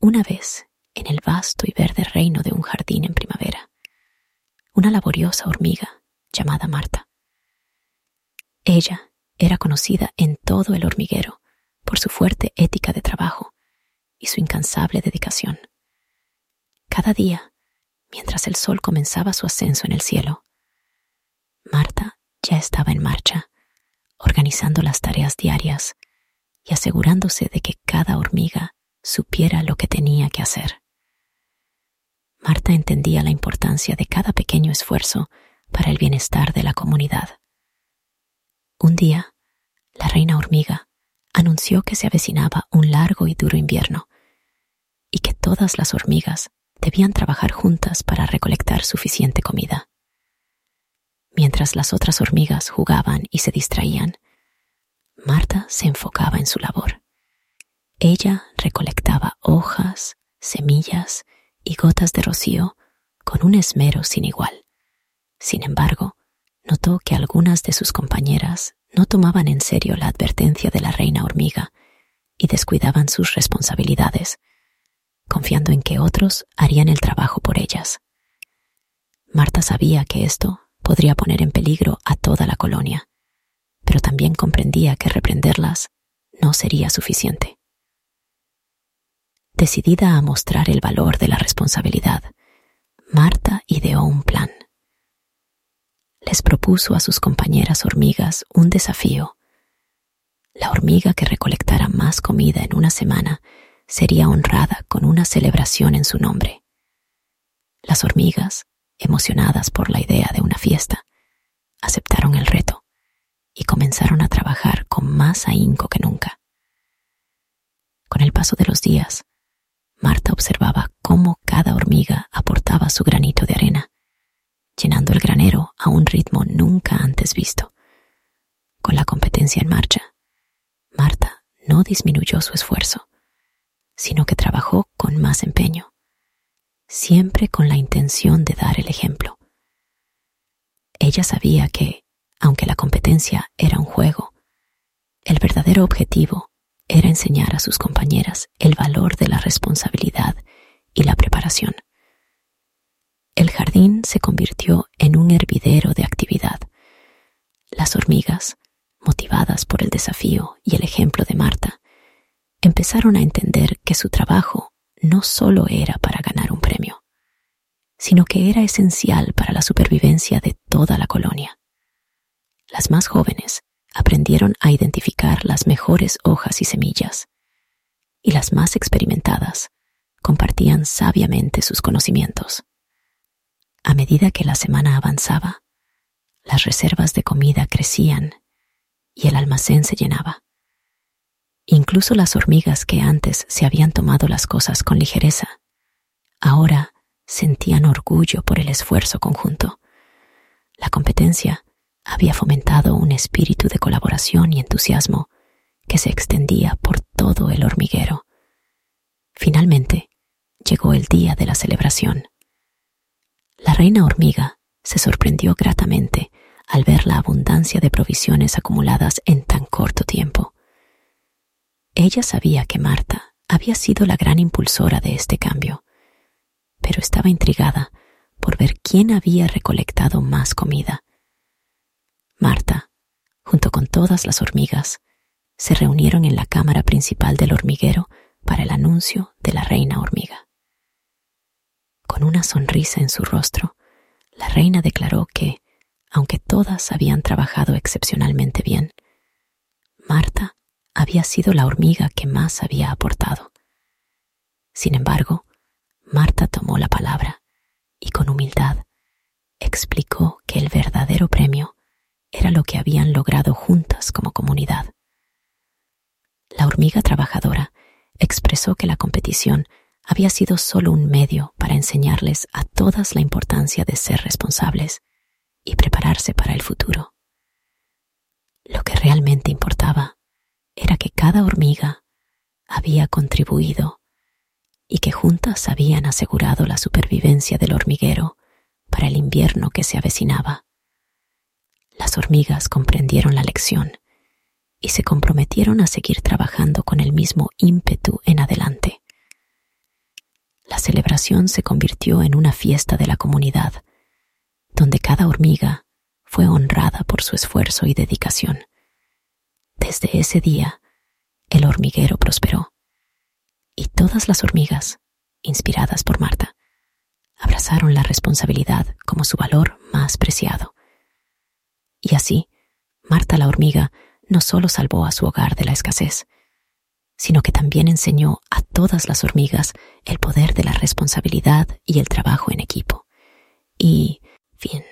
Una vez en el vasto y verde reino de un jardín en primavera, una laboriosa hormiga llamada Marta. Ella era conocida en todo el hormiguero por su fuerte ética de trabajo y su incansable dedicación. Cada día, mientras el sol comenzaba su ascenso en el cielo, Marta ya estaba en marcha, organizando las tareas diarias y asegurándose de que cada hormiga supiera lo que tenía que hacer. Marta entendía la importancia de cada pequeño esfuerzo para el bienestar de la comunidad. Un día, la reina hormiga anunció que se avecinaba un largo y duro invierno y que todas las hormigas debían trabajar juntas para recolectar suficiente comida. Mientras las otras hormigas jugaban y se distraían, Marta se enfocaba en su labor. Ella recolectaba hojas, semillas y gotas de rocío con un esmero sin igual. Sin embargo, notó que algunas de sus compañeras no tomaban en serio la advertencia de la reina hormiga y descuidaban sus responsabilidades, confiando en que otros harían el trabajo por ellas. Marta sabía que esto podría poner en peligro a toda la colonia, pero también comprendía que reprenderlas no sería suficiente. Decidida a mostrar el valor de la responsabilidad, Marta ideó un plan. Les propuso a sus compañeras hormigas un desafío. La hormiga que recolectara más comida en una semana sería honrada con una celebración en su nombre. Las hormigas, emocionadas por la idea de una fiesta, aceptaron el reto y comenzaron a trabajar con más ahínco que nunca. Con el paso de los días, Marta observaba cómo cada hormiga aportaba su granito de arena, llenando el granero a un ritmo nunca antes visto. Con la competencia en marcha, Marta no disminuyó su esfuerzo sino que trabajó con más empeño, siempre con la intención de dar el ejemplo. Ella sabía que, aunque la competencia era un juego, el verdadero objetivo era enseñar a sus compañeras el valor de la responsabilidad y la preparación. El jardín se convirtió en un hervidero de actividad. Las hormigas, motivadas por el desafío y el ejemplo de Marta, empezaron a entender que su trabajo no solo era para ganar un premio, sino que era esencial para la supervivencia de toda la colonia. Las más jóvenes aprendieron a identificar las mejores hojas y semillas, y las más experimentadas compartían sabiamente sus conocimientos. A medida que la semana avanzaba, las reservas de comida crecían y el almacén se llenaba. Incluso las hormigas que antes se habían tomado las cosas con ligereza, ahora sentían orgullo por el esfuerzo conjunto. La competencia había fomentado un espíritu de colaboración y entusiasmo que se extendía por todo el hormiguero. Finalmente, llegó el día de la celebración. La reina hormiga se sorprendió gratamente al ver la abundancia de provisiones acumuladas en tan corto tiempo. Ella sabía que Marta había sido la gran impulsora de este cambio, pero estaba intrigada por ver quién había recolectado más comida. Marta, junto con todas las hormigas, se reunieron en la cámara principal del hormiguero para el anuncio de la reina hormiga. Con una sonrisa en su rostro, la reina declaró que, aunque todas habían trabajado excepcionalmente bien, Marta había sido la hormiga que más había aportado. Sin embargo, Marta tomó la palabra y con humildad explicó que el verdadero premio era lo que habían logrado juntas como comunidad. La hormiga trabajadora expresó que la competición había sido solo un medio para enseñarles a todas la importancia de ser responsables y prepararse para el futuro. Lo que realmente importaba era que cada hormiga había contribuido y que juntas habían asegurado la supervivencia del hormiguero para el invierno que se avecinaba. Las hormigas comprendieron la lección y se comprometieron a seguir trabajando con el mismo ímpetu en adelante, celebración se convirtió en una fiesta de la comunidad, donde cada hormiga fue honrada por su esfuerzo y dedicación. Desde ese día, el hormiguero prosperó, y todas las hormigas, inspiradas por Marta, abrazaron la responsabilidad como su valor más preciado. Y así, Marta la hormiga no solo salvó a su hogar de la escasez, sino que también enseñó a todas las hormigas el poder de la responsabilidad y el trabajo en equipo. Y, fin,